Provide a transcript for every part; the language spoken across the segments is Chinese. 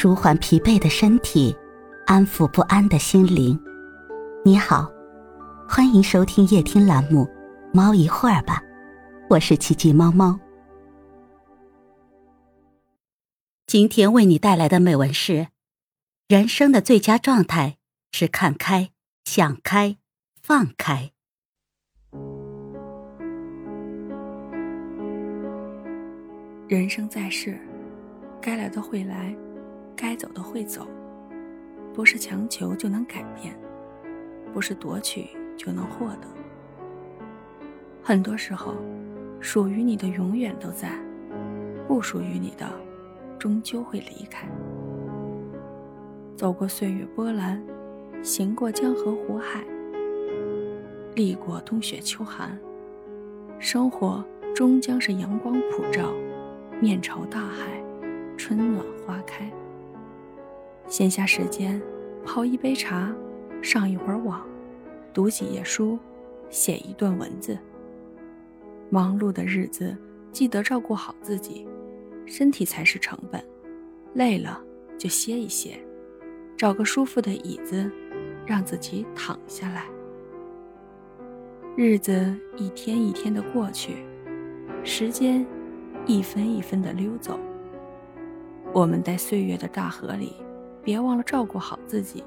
舒缓疲惫的身体，安抚不安的心灵。你好，欢迎收听夜听栏目《猫一会儿吧》，我是奇迹猫猫。今天为你带来的美文是：人生的最佳状态是看开、想开、放开。人生在世，该来的会来。该走的会走，不是强求就能改变，不是夺取就能获得。很多时候，属于你的永远都在，不属于你的，终究会离开。走过岁月波澜，行过江河湖海，历过冬雪秋寒，生活终将是阳光普照，面朝大海，春暖花开。闲暇时间，泡一杯茶，上一会儿网，读几页书，写一段文字。忙碌的日子，记得照顾好自己，身体才是成本。累了就歇一歇，找个舒服的椅子，让自己躺下来。日子一天一天的过去，时间一分一分的溜走。我们在岁月的大河里。别忘了照顾好自己，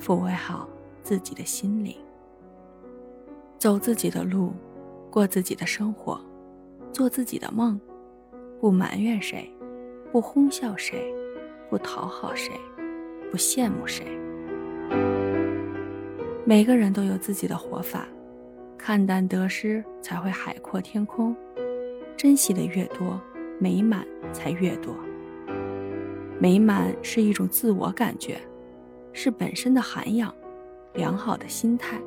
抚慰好自己的心灵。走自己的路，过自己的生活，做自己的梦，不埋怨谁，不哄笑谁，不讨好谁，不羡慕谁。每个人都有自己的活法，看淡得失，才会海阔天空。珍惜的越多，美满才越多。美满是一种自我感觉，是本身的涵养，良好的心态。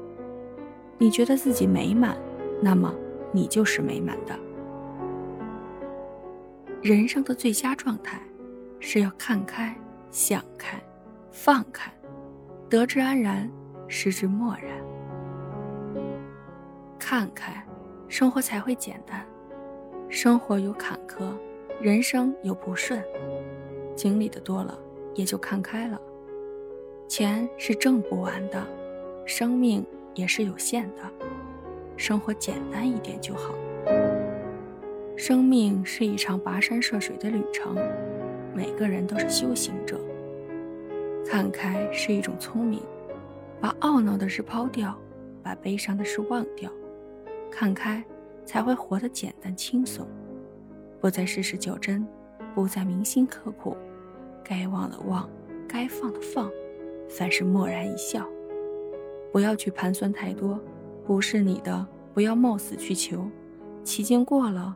你觉得自己美满，那么你就是美满的。人生的最佳状态，是要看开、想开、放开，得之安然，失之漠然。看开，生活才会简单。生活有坎坷，人生有不顺。经历的多了，也就看开了。钱是挣不完的，生命也是有限的，生活简单一点就好。生命是一场跋山涉水的旅程，每个人都是修行者。看开是一种聪明，把懊恼的事抛掉，把悲伤的事忘掉，看开才会活得简单轻松，不再事事较真，不再铭心刻苦。该忘的忘，该放的放，凡事默然一笑，不要去盘算太多，不是你的不要冒死去求，起劲过了，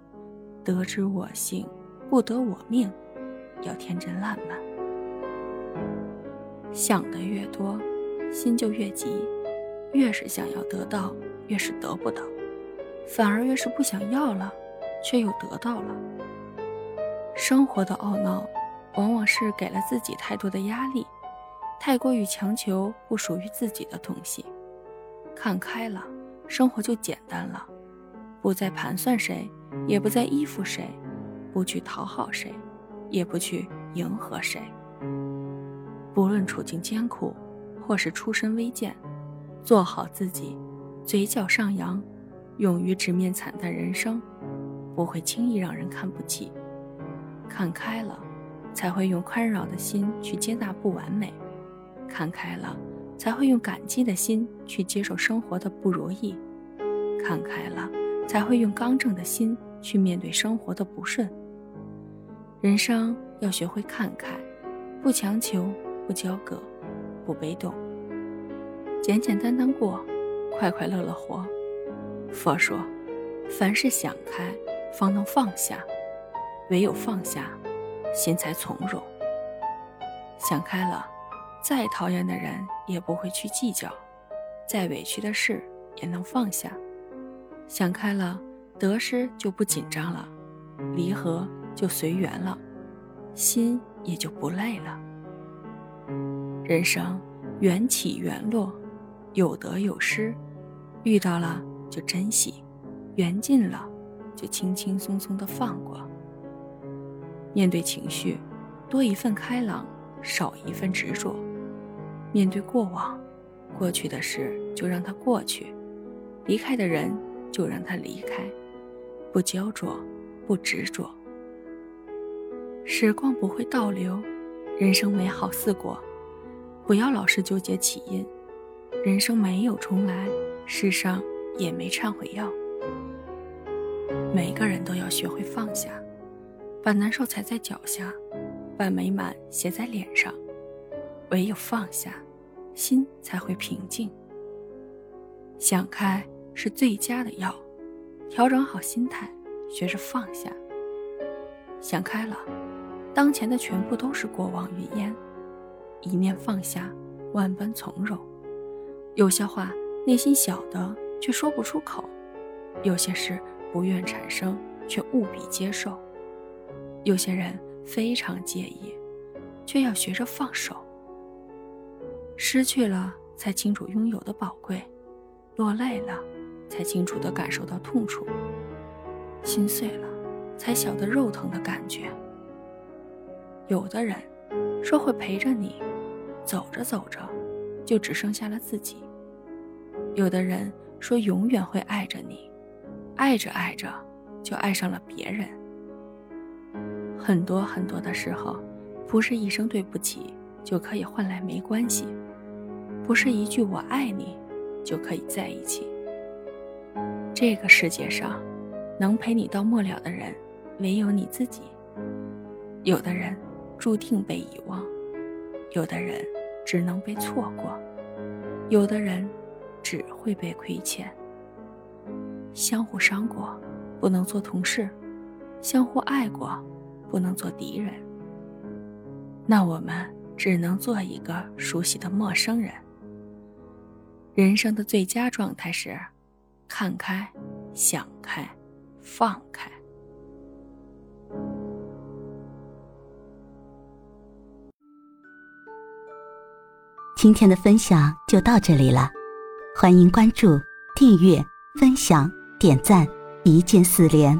得之我幸，不得我命，要天真烂漫。想的越多，心就越急，越是想要得到，越是得不到，反而越是不想要了，却又得到了。生活的懊恼。往往是给了自己太多的压力，太过于强求不属于自己的东西。看开了，生活就简单了，不再盘算谁，也不再依附谁，不去讨好谁，也不去迎合谁。不论处境艰苦，或是出身微贱，做好自己，嘴角上扬，勇于直面惨淡人生，不会轻易让人看不起。看开了。才会用宽饶的心去接纳不完美，看开了，才会用感激的心去接受生活的不如意，看开了，才会用刚正的心去面对生活的不顺。人生要学会看开，不强求，不交割，不被动，简简单单过，快快乐乐活。佛说，凡事想开，方能放下，唯有放下。心才从容。想开了，再讨厌的人也不会去计较，再委屈的事也能放下。想开了，得失就不紧张了，离合就随缘了，心也就不累了。人生缘起缘落，有得有失，遇到了就珍惜，缘尽了就轻轻松松的放过。面对情绪，多一份开朗，少一份执着。面对过往，过去的事就让它过去；离开的人就让他离开，不焦灼，不执着。时光不会倒流，人生美好似果。不要老是纠结起因，人生没有重来，世上也没忏悔药。每个人都要学会放下，把难受踩在脚下，把美满写在脸上。唯有放下，心才会平静。想开是最佳的药，调整好心态，学着放下。想开了，当前的全部都是过往云烟，一念放下，万般从容。有些话内心晓得，却说不出口；有些事。不愿产生，却务必接受。有些人非常介意，却要学着放手。失去了，才清楚拥有的宝贵；落泪了，才清楚的感受到痛楚；心碎了，才晓得肉疼的感觉。有的人说会陪着你，走着走着，就只剩下了自己；有的人说永远会爱着你。爱着爱着，就爱上了别人。很多很多的时候，不是一声对不起就可以换来没关系，不是一句我爱你就可以在一起。这个世界上，能陪你到末了的人，唯有你自己。有的人注定被遗忘，有的人只能被错过，有的人只会被亏欠。相互伤过，不能做同事；相互爱过，不能做敌人。那我们只能做一个熟悉的陌生人。人生的最佳状态是：看开、想开、放开。今天的分享就到这里了，欢迎关注、订阅、分享。点赞，一键四连，